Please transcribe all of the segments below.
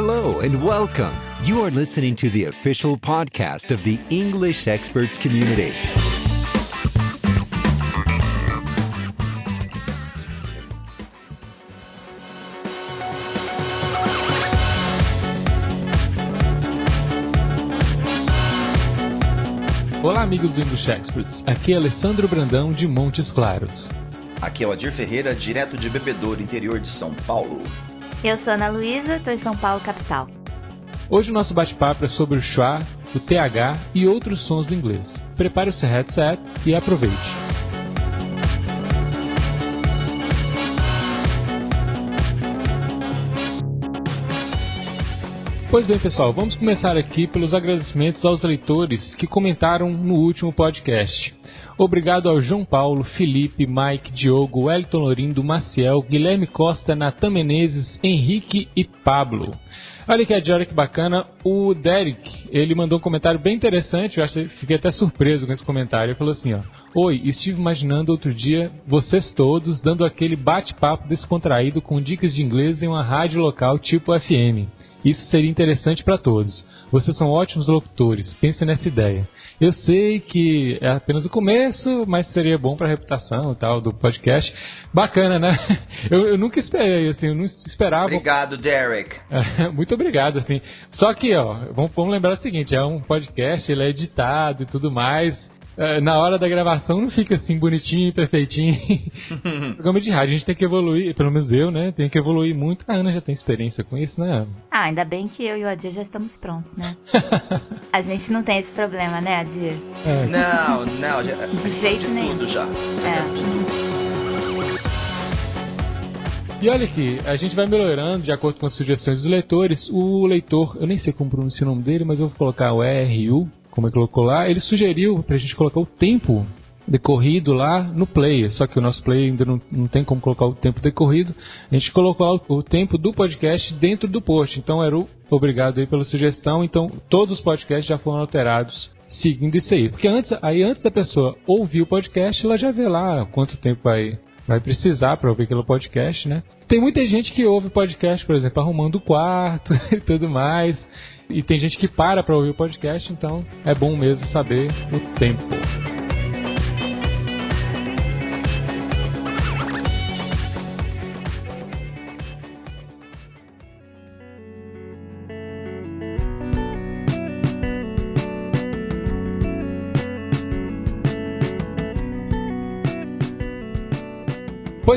Hello and welcome. You are listening to the official podcast of the English Experts Community. Olá, amigos do English Experts. Aqui é Alessandro Brandão de Montes Claros. Aqui é o Adir Ferreira, direto de Bebedouro, interior de São Paulo. Eu sou Ana Luísa, estou em São Paulo, capital. Hoje o nosso bate-papo é sobre o schwa, o TH e outros sons do inglês. Prepare o seu headset e aproveite. Pois bem, pessoal, vamos começar aqui pelos agradecimentos aos leitores que comentaram no último podcast. Obrigado ao João Paulo, Felipe, Mike, Diogo, Wellington Lorindo, Maciel, Guilherme Costa, Natan Menezes, Henrique e Pablo. Olha que olha que bacana, o Derek, ele mandou um comentário bem interessante, eu achei, fiquei até surpreso com esse comentário. Ele falou assim, ó: "Oi, estive imaginando outro dia vocês todos dando aquele bate-papo descontraído com dicas de inglês em uma rádio local tipo FM. Isso seria interessante para todos. Vocês são ótimos locutores, pensem nessa ideia. Eu sei que é apenas o começo, mas seria bom para a reputação e tal do podcast. Bacana, né? Eu, eu, nunca esperei, assim, eu não esperava. Obrigado, Derek. Muito obrigado, assim. Só que, ó, vamos, vamos lembrar o seguinte: é um podcast, ele é editado e tudo mais. É, na hora da gravação não fica assim bonitinho, perfeitinho. Programa de rádio, a gente tem que evoluir, pelo menos eu, né? Tem que evoluir muito. A Ana já tem experiência com isso, né? Ah, ainda bem que eu e o Adir já estamos prontos, né? a gente não tem esse problema, né, Adir? É. Não, não. Já, de jeito de nenhum. tudo já. É. E olha aqui, a gente vai melhorando de acordo com as sugestões dos leitores. O leitor, eu nem sei como pronunciar o nome dele, mas eu vou colocar o RU, como ele colocou lá. Ele sugeriu pra gente colocar o tempo decorrido lá no player, só que o nosso player ainda não, não tem como colocar o tempo decorrido. A gente colocou o, o tempo do podcast dentro do post. Então, Eru, obrigado aí pela sugestão. Então, todos os podcasts já foram alterados seguindo isso aí. Porque antes, aí antes da pessoa ouvir o podcast, ela já vê lá quanto tempo vai vai precisar para ouvir aquele podcast, né? Tem muita gente que ouve podcast, por exemplo, arrumando o quarto e tudo mais. E tem gente que para para ouvir o podcast, então é bom mesmo saber o tempo.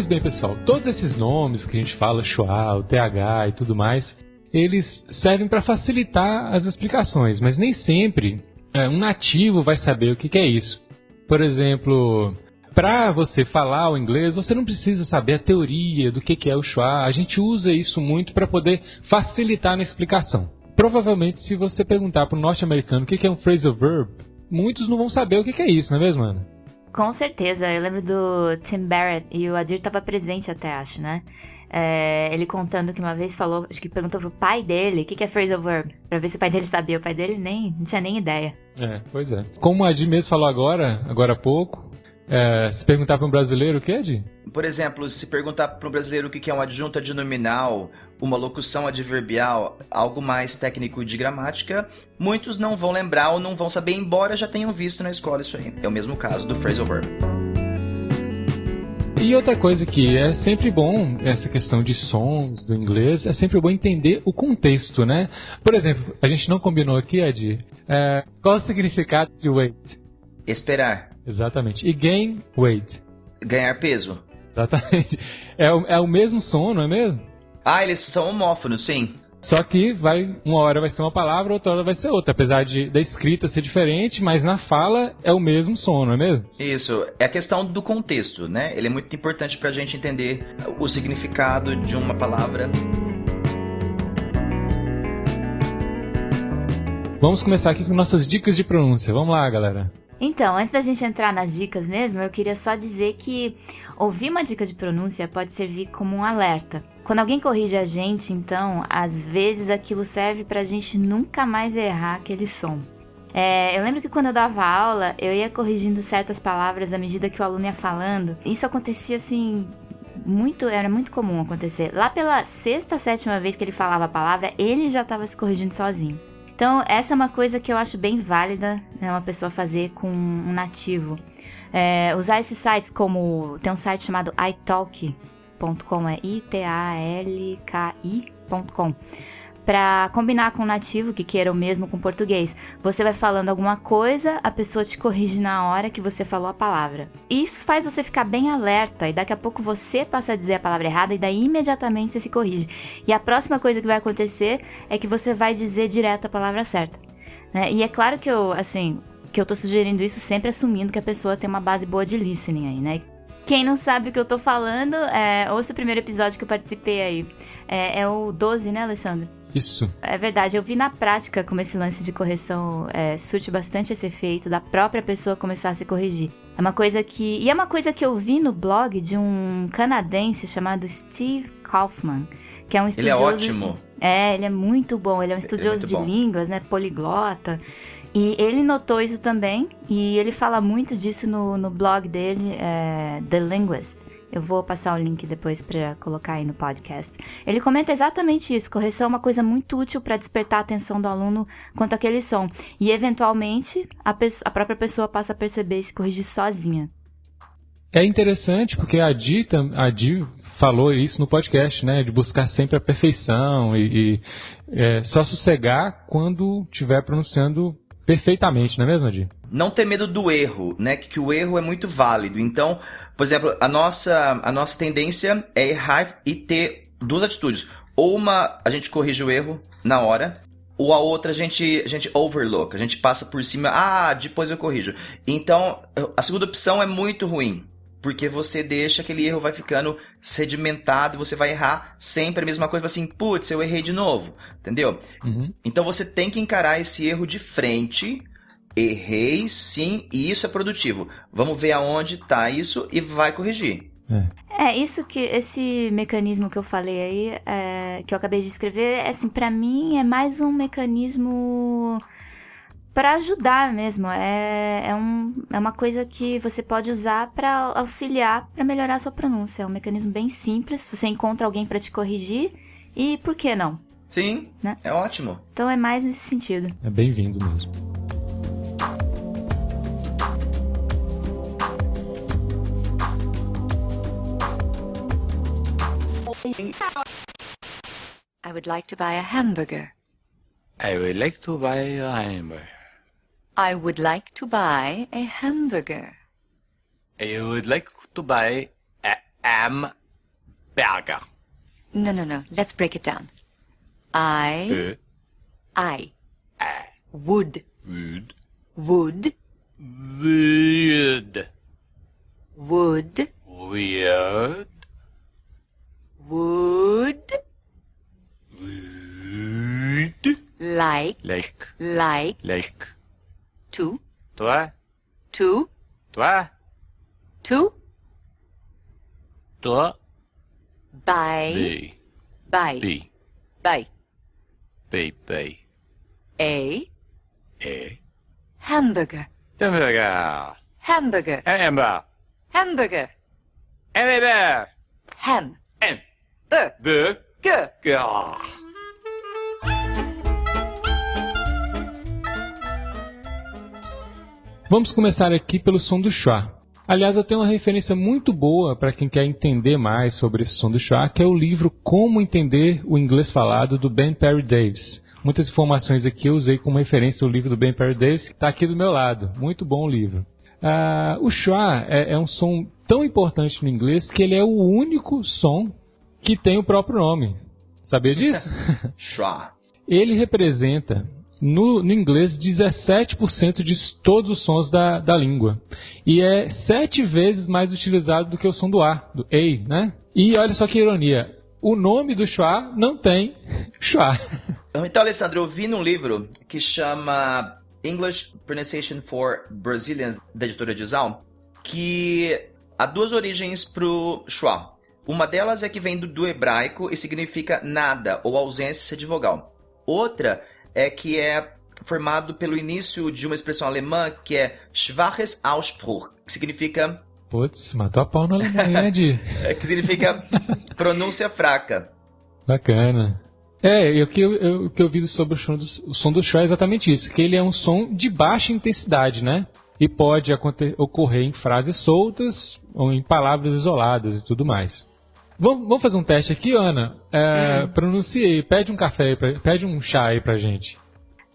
Pois bem, pessoal, todos esses nomes que a gente fala, Schwa, o TH e tudo mais, eles servem para facilitar as explicações, mas nem sempre é, um nativo vai saber o que, que é isso. Por exemplo, para você falar o inglês, você não precisa saber a teoria do que, que é o schwa. A gente usa isso muito para poder facilitar na explicação. Provavelmente, se você perguntar para um norte-americano o que, que é um phrasal verb, muitos não vão saber o que, que é isso, não é mesmo, Ana? Com certeza, eu lembro do Tim Barrett e o Adir estava presente até, acho, né? É, ele contando que uma vez falou, acho que perguntou pro pai dele o que, que é phrasal verb, pra ver se o pai dele sabia. O pai dele nem, não tinha nem ideia. É, pois é. Como o Adir mesmo falou agora, agora há pouco, é, se perguntar para um brasileiro o que é, Adir? Por exemplo, se perguntar para um brasileiro o que é um adjunto adnominal, uma locução adverbial, algo mais técnico de gramática, muitos não vão lembrar ou não vão saber, embora já tenham visto na escola isso aí. É o mesmo caso do phrasal verb. E outra coisa que é sempre bom, essa questão de sons do inglês, é sempre bom entender o contexto, né? Por exemplo, a gente não combinou aqui, Ed, é, qual o significado de wait? Esperar. Exatamente. E gain weight? Ganhar peso. Exatamente. É o, é o mesmo som, não é mesmo? Ah, eles são homófonos, sim. Só que vai uma hora vai ser uma palavra, outra hora vai ser outra. Apesar de da escrita ser diferente, mas na fala é o mesmo som, não é mesmo? Isso. É a questão do contexto, né? Ele é muito importante pra gente entender o significado de uma palavra. Vamos começar aqui com nossas dicas de pronúncia. Vamos lá, galera. Então, antes da gente entrar nas dicas mesmo, eu queria só dizer que ouvir uma dica de pronúncia pode servir como um alerta. Quando alguém corrige a gente, então, às vezes aquilo serve pra gente nunca mais errar aquele som. É, eu lembro que quando eu dava aula, eu ia corrigindo certas palavras à medida que o aluno ia falando. Isso acontecia assim muito, era muito comum acontecer. Lá pela sexta, sétima vez que ele falava a palavra, ele já estava se corrigindo sozinho. Então, essa é uma coisa que eu acho bem válida né, uma pessoa fazer com um nativo. É, usar esses sites como. Tem um site chamado italki.com, é I-T-A-L-K-I.com para combinar com o nativo que queira o mesmo com português. Você vai falando alguma coisa, a pessoa te corrige na hora que você falou a palavra. Isso faz você ficar bem alerta e daqui a pouco você passa a dizer a palavra errada e daí imediatamente você se corrige. E a próxima coisa que vai acontecer é que você vai dizer direto a palavra certa. Né? E é claro que eu, assim, que eu tô sugerindo isso sempre assumindo que a pessoa tem uma base boa de listening aí, né? Quem não sabe o que eu tô falando, é, ouça o primeiro episódio que eu participei aí. É, é o 12, né, Alessandro? Isso. É verdade, eu vi na prática como esse lance de correção é, surte bastante esse efeito da própria pessoa começar a se corrigir. É uma coisa que. E é uma coisa que eu vi no blog de um canadense chamado Steve Kaufman, que é um estudioso. Ele é ótimo. É, ele é muito bom. Ele é um estudioso é de bom. línguas, né? Poliglota. E ele notou isso também, e ele fala muito disso no, no blog dele, é, The Linguist. Eu vou passar o link depois para colocar aí no podcast. Ele comenta exatamente isso. Correção é uma coisa muito útil para despertar a atenção do aluno quanto àquele som. E, eventualmente, a, a própria pessoa passa a perceber e se corrigir sozinha. É interessante porque a Di, a Di falou isso no podcast, né? De buscar sempre a perfeição e, e é, só sossegar quando estiver pronunciando perfeitamente, não é mesmo, Adi? Não ter medo do erro, né? Que, que, o erro é muito válido. Então, por exemplo, a nossa, a nossa tendência é errar e ter duas atitudes. Ou uma, a gente corrige o erro na hora, ou a outra a gente, a gente overlook, a gente passa por cima, ah, depois eu corrijo. Então, a segunda opção é muito ruim, porque você deixa aquele erro vai ficando sedimentado e você vai errar sempre a mesma coisa, assim, putz, eu errei de novo, entendeu? Uhum. Então você tem que encarar esse erro de frente, errei sim, e isso é produtivo. Vamos ver aonde está isso e vai corrigir. É. é, isso que esse mecanismo que eu falei aí, é, que eu acabei de escrever, é, assim, para mim é mais um mecanismo para ajudar mesmo. É, é, um, é uma coisa que você pode usar para auxiliar para melhorar a sua pronúncia. É um mecanismo bem simples. Você encontra alguém para te corrigir e por que não? Sim, né? é ótimo. Então é mais nesse sentido. É bem-vindo mesmo. I would like to buy a hamburger. I would like to buy a hamburger. I would like to buy a hamburger. I would like to buy a hamburger. No, no, no. Let's break it down. I. I. Uh, would. would. Would. Would. Would. Weird. Would. Would. Like. Like. Like. Like. To. Toi. To. Toi. To. Toi. Buy. Be. Buy. Be. Buy. Be. Be. A. A. Hamburger. Hamburger. Hamburger. Hamburger. Hamburger. Hamburger. Ham. Ham. Bur. Burger. Gur. Vamos começar aqui pelo som do chá. Aliás, eu tenho uma referência muito boa para quem quer entender mais sobre esse som do chá, que é o livro Como Entender o Inglês Falado, do Ben Perry Davis. Muitas informações aqui eu usei como referência o livro do Ben Perry Davis, que está aqui do meu lado. Muito bom o livro. Ah, o chá é, é um som tão importante no inglês que ele é o único som que tem o próprio nome. Sabia disso? Chá. Ele representa no, no, inglês 17% de todos os sons da, da língua. E é sete vezes mais utilizado do que o som do A, do A, né? E olha só que ironia, o nome do schwa não tem schwa. Então, Alessandro, eu vi num livro que chama English Pronunciation for Brazilians, da editora Dizal, que há duas origens pro schwa. Uma delas é que vem do, do hebraico e significa nada ou ausência de vogal. Outra é que é formado pelo início de uma expressão alemã que é Schwaches Ausspruch, que significa Putz, matou a pau na Alemanha, Ed. É que significa pronúncia fraca. Bacana. É, e o que eu, eu- o que eu vi sobre o som, do, o som do Schwa é exatamente isso, que ele é um som de baixa intensidade, né? E pode ocorrer em frases soltas ou em palavras isoladas e tudo mais. Vamos, vamos fazer um teste aqui, Ana? É, Pronuncie aí, pede um café aí, pra, pede um chá aí pra gente.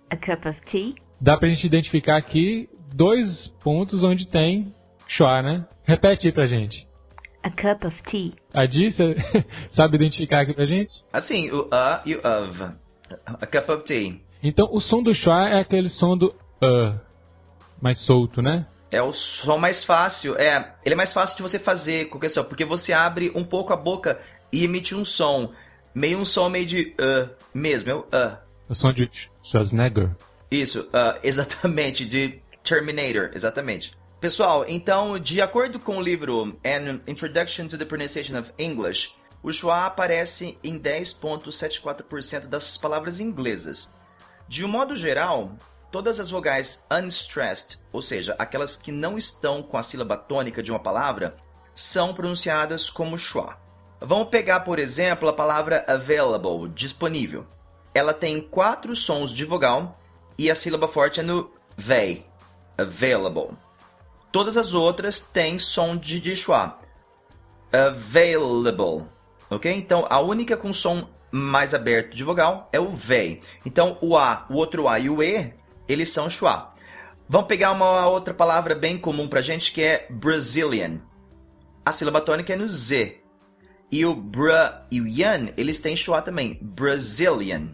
A cup of tea. Dá pra gente identificar aqui dois pontos onde tem Schwa, né? Repete aí pra gente. A cup of tea. A Di, você sabe identificar aqui pra gente? Assim, o a e o of. A cup of tea. Então, o som do schwa é aquele som do uh, mais solto, né? É o som mais fácil. É, ele é mais fácil de você fazer qualquer som, porque você abre um pouco a boca e emite um som. Meio um som meio de uh, mesmo, é o uh. O som de Schwarzenegger. Isso, uh, exatamente, de Terminator, exatamente. Pessoal, então, de acordo com o livro An Introduction to the Pronunciation of English, o schwa aparece em 10,74% das palavras inglesas. De um modo geral, todas as vogais unstressed, ou seja, aquelas que não estão com a sílaba tônica de uma palavra, são pronunciadas como schwa. Vamos pegar, por exemplo, a palavra available, disponível. Ela tem quatro sons de vogal e a sílaba forte é no vei, available. Todas as outras têm som de, de schwa, available, ok? Então a única com som mais aberto de vogal é o vei. Então o a, o outro a e o e, eles são schwa. Vamos pegar uma outra palavra bem comum pra gente que é Brazilian. A sílaba tônica é no z. E o bra e o yan, eles têm schwa também, Brazilian.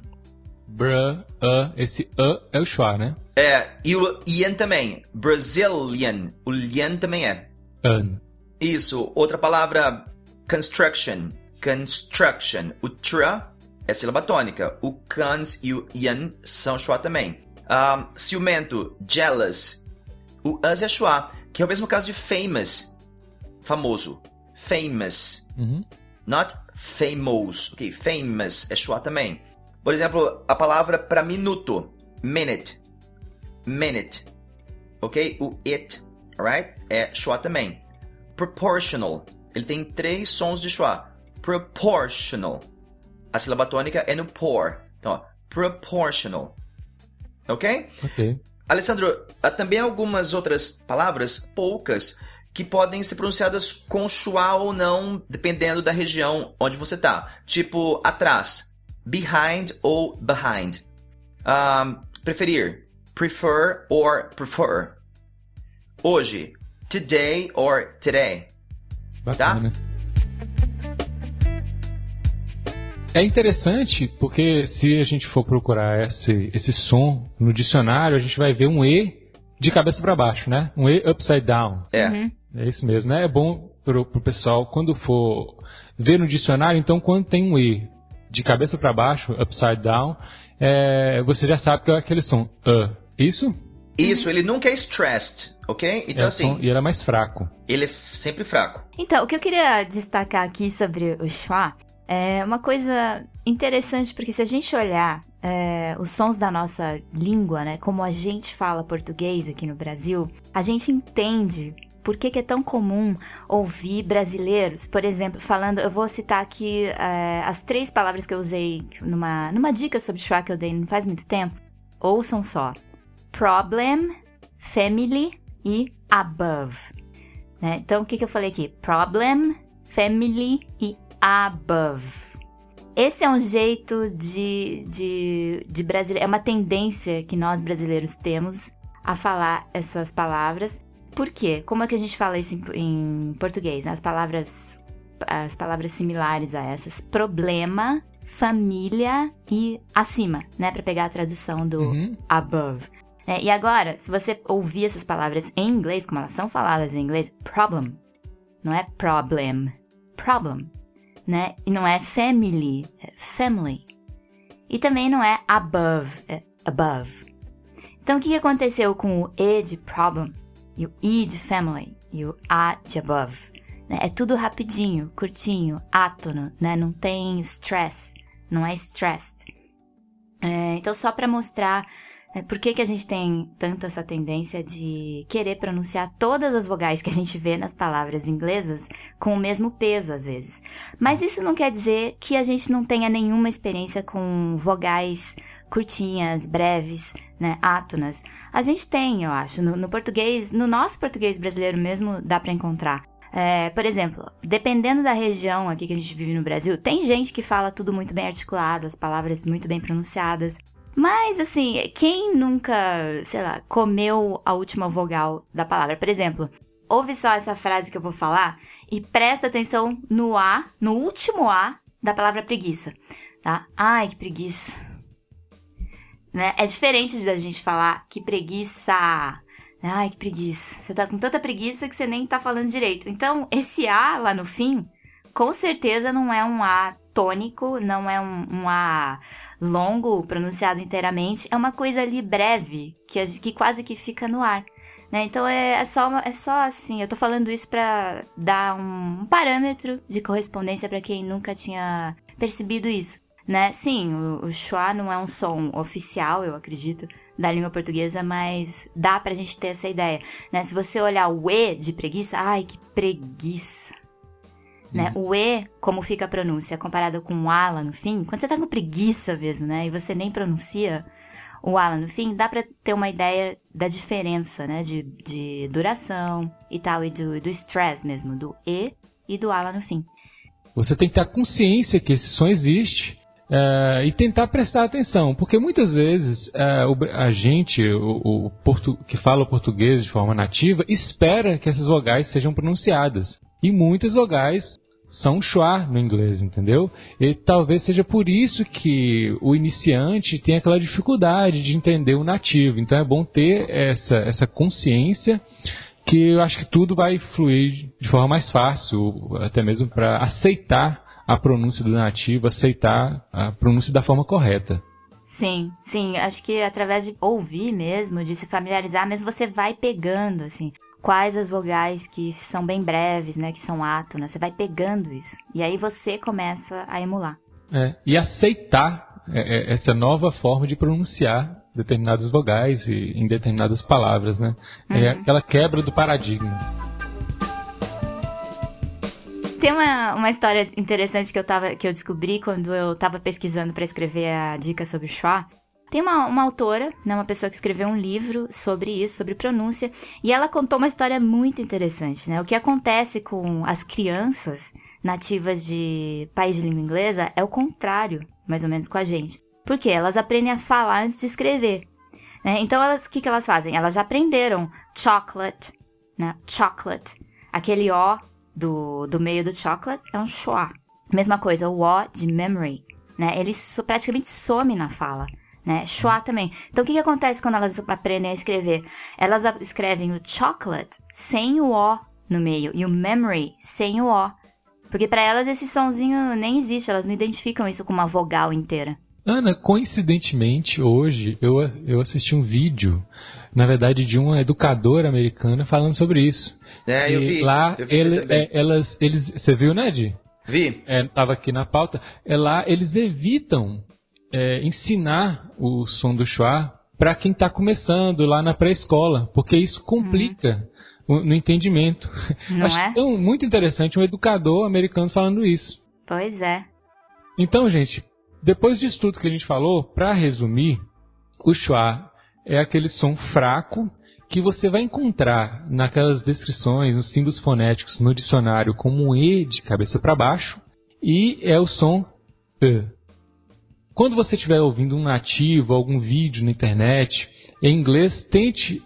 Br, uh, esse uh é o schwa, né? É, e o yan também, Brazilian. O yan também é. An. Isso, outra palavra, construction. Construction. O tra é sílaba tônica. O cans e o yan são schwa também. Ah, ciumento, jealous. O us é schwa, que é o mesmo caso de famous. Famoso. Famous. Uhum. Not famous. Ok, famous é schwa também. Por exemplo, a palavra para minuto. Minute. Minute. Ok? O it, alright? É schwa também. Proportional. Ele tem três sons de schwa. Proportional. A sílaba tônica é no por. Então, ó, proportional. Ok? Ok. Alessandro, há também algumas outras palavras, poucas, que podem ser pronunciadas com schwa ou não, dependendo da região onde você tá. Tipo, atrás, behind ou behind. Um, preferir, prefer or prefer. Hoje, today or today. Bacana. É interessante porque se a gente for procurar esse, esse som no dicionário, a gente vai ver um E de cabeça para baixo, né? Um E upside down. É. É isso mesmo, né? É bom pro, pro pessoal quando for ver no dicionário, então quando tem um E de cabeça para baixo, upside down, é, você já sabe que é aquele som. Uh. Isso? Isso, ele nunca é stressed, ok? Então, é assim, som, e ele é mais fraco. ele é sempre fraco. Então, o que eu queria destacar aqui sobre o schwa é uma coisa interessante, porque se a gente olhar é, os sons da nossa língua, né, como a gente fala português aqui no Brasil, a gente entende por que, que é tão comum ouvir brasileiros, por exemplo, falando. Eu vou citar aqui é, as três palavras que eu usei numa, numa dica sobre schwa que eu dei não faz muito tempo. Ouçam só: problem, family e above. né? Então, o que, que eu falei aqui? Problem, family e above. Esse é um jeito de, de, de brasileiro. É uma tendência que nós brasileiros temos a falar essas palavras. Por quê? Como é que a gente fala isso em, em português? As palavras, as palavras similares a essas: problema, família e acima, né? Para pegar a tradução do Uhum. above. né? E agora, se você ouvir essas palavras em inglês, como elas são faladas em inglês, problem, não é problem, problem, né? E não é family, é family. E também não é above, é above. Então, o que aconteceu com o E de problem, e o I de family, e o A de above? né? É tudo rapidinho, curtinho, átono, né? Não tem stress, não é stressed. É, então, só para mostrar É, por que, que a gente tem tanto essa tendência de querer pronunciar todas as vogais que a gente vê nas palavras inglesas com o mesmo peso, às vezes? Mas isso não quer dizer que a gente não tenha nenhuma experiência com vogais curtinhas, breves, né, átonas. A gente tem, eu acho, no, no português, no nosso português brasileiro mesmo, dá para encontrar. É, por exemplo, dependendo da região aqui que a gente vive no Brasil, tem gente que fala tudo muito bem articulado, as palavras muito bem pronunciadas. Mas, assim, quem nunca, sei lá, comeu a última vogal da palavra? Por exemplo, ouve só essa frase que eu vou falar e presta atenção no A, no último A da palavra preguiça, tá? Ai, que preguiça. Né? É diferente da gente falar que preguiça. Ai, que preguiça. Você tá com tanta preguiça que você nem tá falando direito. Então, esse A lá no fim, com certeza não é um A tônico, não é um, um A longo, pronunciado inteiramente, é uma coisa ali breve, que, que quase que fica no ar. Né? Então é, é, só, é só assim, eu tô falando isso para dar um, parâmetro de correspondência para quem nunca tinha percebido isso. Né? Sim, o, o schwa não é um som oficial, eu acredito, da língua portuguesa, mas dá pra gente ter essa ideia. Né? Se você olhar o E de preguiça, ai que preguiça. Né? Uhum. O E, como fica a pronúncia comparado com o A lá no fim, quando você tá com preguiça mesmo, né? E você nem pronuncia o A lá no fim, dá pra ter uma ideia da diferença, né? De, de duração e tal, e do, do stress mesmo, do E e do A lá no fim. Você tem que ter consciência que esse som existe uh, e tentar prestar atenção, porque muitas vezes uh, a gente, o, o que fala o português de forma nativa, espera que essas vogais sejam pronunciadas. E muitas vogais são schwa no inglês, entendeu? E talvez seja por isso que o iniciante tem aquela dificuldade de entender o nativo. Então é bom ter essa, essa consciência que eu acho que tudo vai fluir de forma mais fácil, até mesmo para aceitar a pronúncia do nativo, aceitar a pronúncia da forma correta. Sim, sim, acho que através de ouvir mesmo, de se familiarizar, mesmo você vai pegando, assim quais as vogais que são bem breves, né, que são átonas. Você vai pegando isso. E aí você começa a emular. É, e aceitar é, é, essa nova forma de pronunciar determinadas vogais e, em determinadas palavras, né? É uhum. É aquela quebra do paradigma. Tem uma, uma história interessante que eu, tava, que eu descobri quando eu estava pesquisando para escrever a dica sobre o schwa. Tem uma, uma autora, né, uma pessoa que escreveu um livro sobre isso, sobre pronúncia, e ela contou uma história muito interessante, né? O que acontece com as crianças nativas de país de língua inglesa é o contrário, mais ou menos, com a gente. Porque elas aprendem a falar antes de escrever. Né? Então, o que, que elas fazem? Elas já aprenderam chocolate, né? Chocolate. Aquele O do, do meio do chocolate é um schwa. Mesma coisa, o O de memory, né? Ele praticamente some na fala né? Schwa também. Então, o que, que acontece quando elas aprendem a escrever? Elas escrevem o chocolate sem o O no meio e o memory sem o O. Porque para elas esse sonzinho nem existe, elas não identificam isso com uma vogal inteira. Ana, coincidentemente, hoje eu, eu assisti um vídeo, na verdade, de uma educadora americana falando sobre isso. É, e eu vi. Lá, eu vi ele, é, elas, eles, você viu, né, Di? Vi. É, tava aqui na pauta. É lá, eles evitam é, ensinar o som do schwa para quem está começando lá na pré-escola, porque isso complica uhum. o, no entendimento. Não Acho é? Tão, muito interessante um educador americano falando isso. Pois é. Então, gente, depois disso tudo que a gente falou, para resumir, o schwa é aquele som fraco que você vai encontrar naquelas descrições, nos símbolos fonéticos no dicionário como um E de cabeça para baixo, e é o som E. Quando você estiver ouvindo um nativo, algum vídeo na internet, em inglês, tente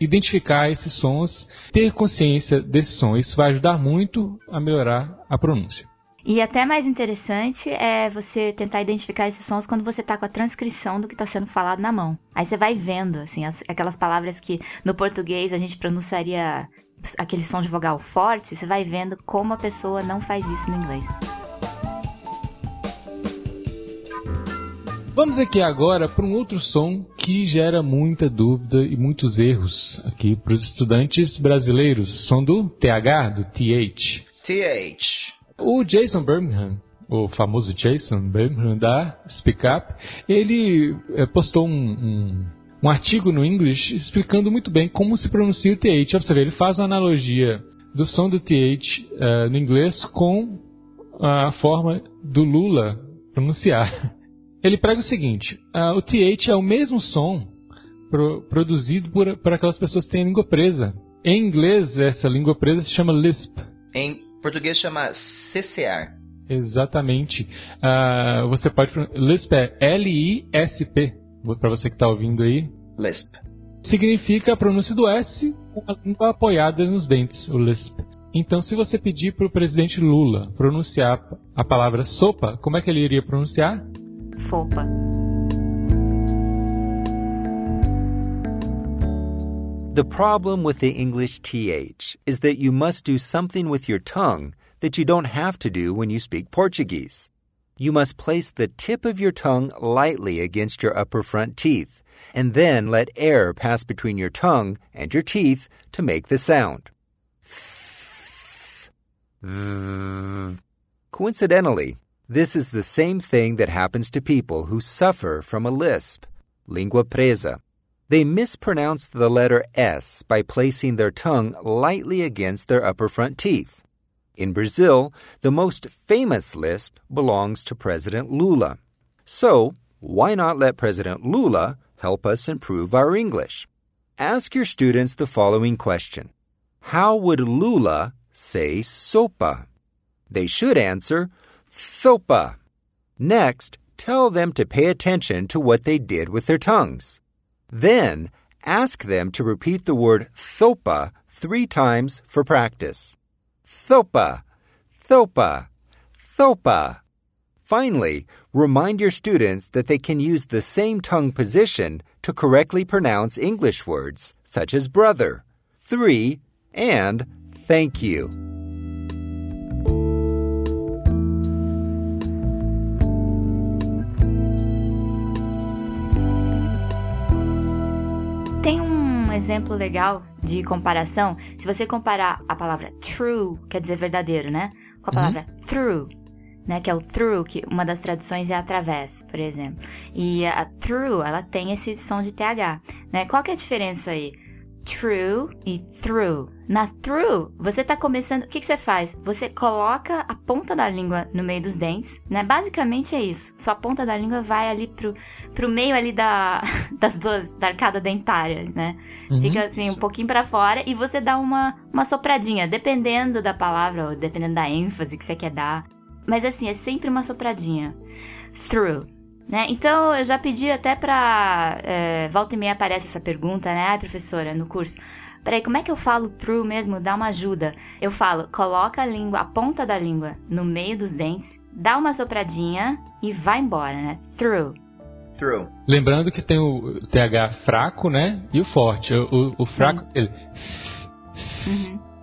identificar esses sons, ter consciência desse som. Isso vai ajudar muito a melhorar a pronúncia. E até mais interessante é você tentar identificar esses sons quando você está com a transcrição do que está sendo falado na mão. Aí você vai vendo, assim, as, aquelas palavras que no português a gente pronunciaria aquele som de vogal forte, você vai vendo como a pessoa não faz isso no inglês. Vamos aqui agora para um outro som que gera muita dúvida e muitos erros aqui para os estudantes brasileiros. Som do TH, do TH. TH. O Jason Birmingham, o famoso Jason Birmingham da Speak Up, ele é, postou um, um, um artigo no English explicando muito bem como se pronuncia o TH. Ver, ele faz uma analogia do som do TH uh, no inglês com a forma do Lula pronunciar. Ele prega o seguinte: uh, o TH é o mesmo som pro, produzido por, por aquelas pessoas que têm língua presa. Em inglês, essa língua presa se chama lisp. Em português chama CCR. Exatamente. Uh, você pode. Lisp é L-I-S-P. Para você que está ouvindo aí. Lisp. Significa a pronúncia do S com a língua apoiada nos dentes, o lisp. Então, se você pedir para o presidente Lula pronunciar a palavra sopa, como é que ele iria pronunciar? Fopa. The problem with the English TH is that you must do something with your tongue that you don't have to do when you speak Portuguese. You must place the tip of your tongue lightly against your upper front teeth, and then let air pass between your tongue and your teeth to make the sound. Coincidentally, this is the same thing that happens to people who suffer from a lisp, lingua presa. They mispronounce the letter S by placing their tongue lightly against their upper front teeth. In Brazil, the most famous lisp belongs to President Lula. So, why not let President Lula help us improve our English? Ask your students the following question How would Lula say sopa? They should answer Thopa. Next, tell them to pay attention to what they did with their tongues. Then, ask them to repeat the word thopa three times for practice. Thopa, thopa, thopa. Finally, remind your students that they can use the same tongue position to correctly pronounce English words such as brother, three, and thank you. Exemplo legal de comparação. Se você comparar a palavra true, quer dizer verdadeiro, né? Com a palavra through, né? Que é o through, que uma das traduções é através, por exemplo. E a through, ela tem esse som de TH, né? Qual que é a diferença aí? True e through. Na through, você tá começando. O que, que você faz? Você coloca a ponta da língua no meio dos dentes, né? Basicamente é isso. Sua ponta da língua vai ali pro, pro meio ali da, das duas, da arcada dentária, né? Uhum. Fica assim, um pouquinho pra fora e você dá uma, uma sopradinha, dependendo da palavra ou dependendo da ênfase que você quer dar. Mas assim, é sempre uma sopradinha. Through. Né? Então, eu já pedi até pra. É, volta e meia aparece essa pergunta, né? Ai, professora, no curso. Peraí, como é que eu falo through mesmo? Dá uma ajuda. Eu falo, coloca a língua, a ponta da língua no meio dos dentes, dá uma sopradinha e vai embora, né? Through. Through. Lembrando que tem o TH fraco, né? E o forte. O, o, o fraco, ele.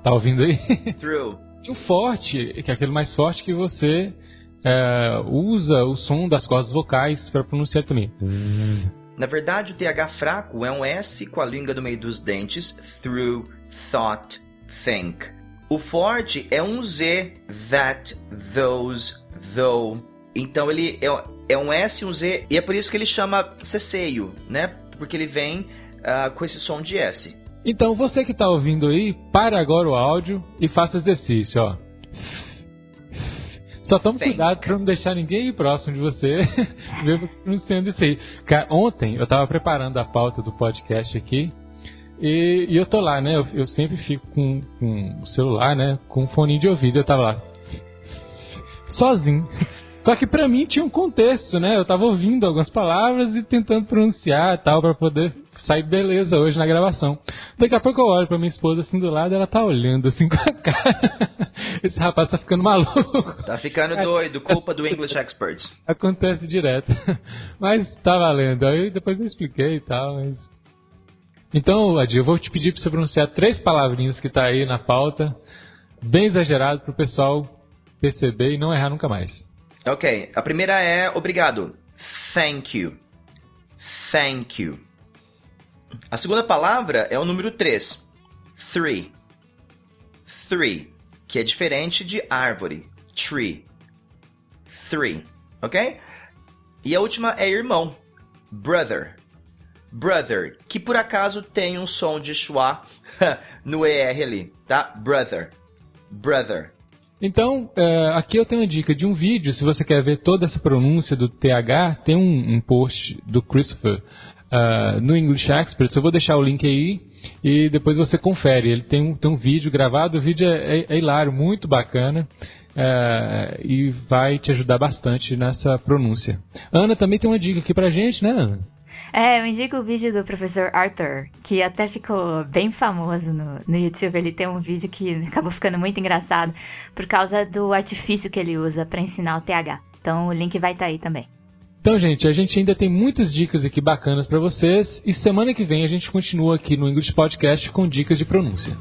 Tá ouvindo aí? Through. E o forte, que é aquele mais forte que você é, usa o som das cordas vocais para pronunciar também. Na verdade, o TH fraco é um S com a língua no meio dos dentes, through, thought, think. O forte é um Z, that, those, though. Então ele é, é um S e um Z, e é por isso que ele chama ceceio, né? Porque ele vem ah, com esse som de S. Então, você que está ouvindo aí, pare agora o áudio e faça exercício, ó. Só tome cuidado para não deixar ninguém aí próximo de você ver você pronunciando isso aí. Cara, ontem eu estava preparando a pauta do podcast aqui e, e eu tô lá, né? Eu, eu sempre fico com, com o celular, né? Com um fone de ouvido. Eu tava lá, sozinho. Só que pra mim tinha um contexto, né? Eu tava ouvindo algumas palavras e tentando pronunciar e tal, pra poder sair beleza hoje na gravação. Daqui a pouco eu olho pra minha esposa assim do lado ela tá olhando assim com cara. Esse rapaz tá ficando maluco. Tá ficando doido, culpa do English Experts. Acontece direto. Mas tá valendo. Aí depois eu expliquei e tal, mas... Então, Adi, eu vou te pedir pra você pronunciar três palavrinhas que tá aí na pauta, bem exagerado pro pessoal perceber e não errar nunca mais. Ok, a primeira é obrigado. Thank you. Thank you. A segunda palavra é o número 3. Three. Three, que é diferente de árvore. Tree. Three, ok? E a última é irmão. Brother. brother, que por acaso tem um som de schwa no ER ali, tá? Brother. Brother. Então, é, aqui eu tenho uma dica de um vídeo. Se você quer ver toda essa pronúncia do TH, tem um, post do Christopher uh, no English Experts. Eu vou deixar o link aí e depois você confere. Ele tem um, tem um vídeo gravado, o vídeo é, é, é hilário, muito bacana. Uh, e vai te ajudar bastante nessa pronúncia. Ana também tem uma dica aqui pra gente, né, Ana? É, eu indico o vídeo do professor Arthur, que até ficou bem famoso no, no YouTube. Ele tem um vídeo que acabou ficando muito engraçado por causa do artifício que ele usa para ensinar o TH. Então o link vai estar tá aí também. Então, gente, a gente ainda tem muitas dicas aqui bacanas para vocês e semana que vem a gente continua aqui no English Podcast com dicas de pronúncia.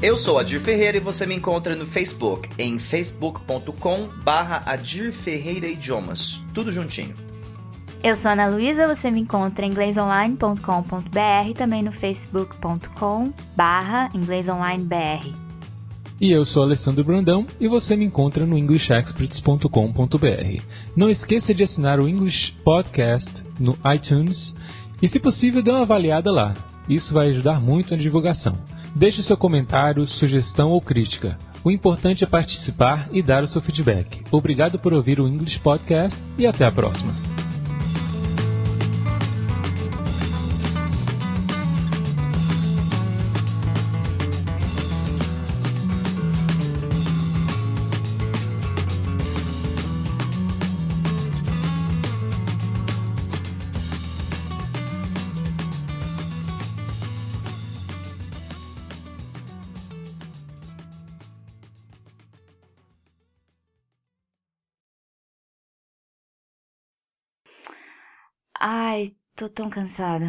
Eu sou Adir Ferreira e você me encontra no Facebook em facebook.com barra Adir Ferreira Idiomas, tudo juntinho. Eu sou Ana Luísa, você me encontra em inglesonline.com.br também no facebook.com inglesonlinebr. E eu sou Alessandro Brandão e você me encontra no englishexperts.com.br. Não esqueça de assinar o English Podcast no iTunes e, se possível, dê uma avaliada lá. Isso vai ajudar muito na divulgação. Deixe seu comentário, sugestão ou crítica. O importante é participar e dar o seu feedback. Obrigado por ouvir o English Podcast e até a próxima. Ai, tô tão cansada.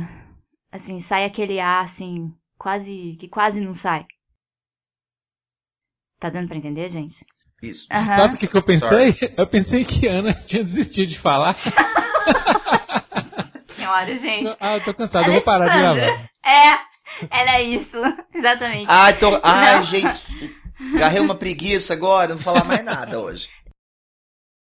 Assim, sai aquele ar, assim, quase. que quase não sai. Tá dando pra entender, gente? Isso. Sabe o que, que eu pensei? Sorry. Eu pensei que a Ana tinha desistido de falar. Nossa senhora, gente. ah, eu tô cansado, eu vou parar de gravar. É, ela é isso. Exatamente. Ai, tô... Ai, Não. gente. Garrei uma preguiça agora, não vou falar mais nada hoje.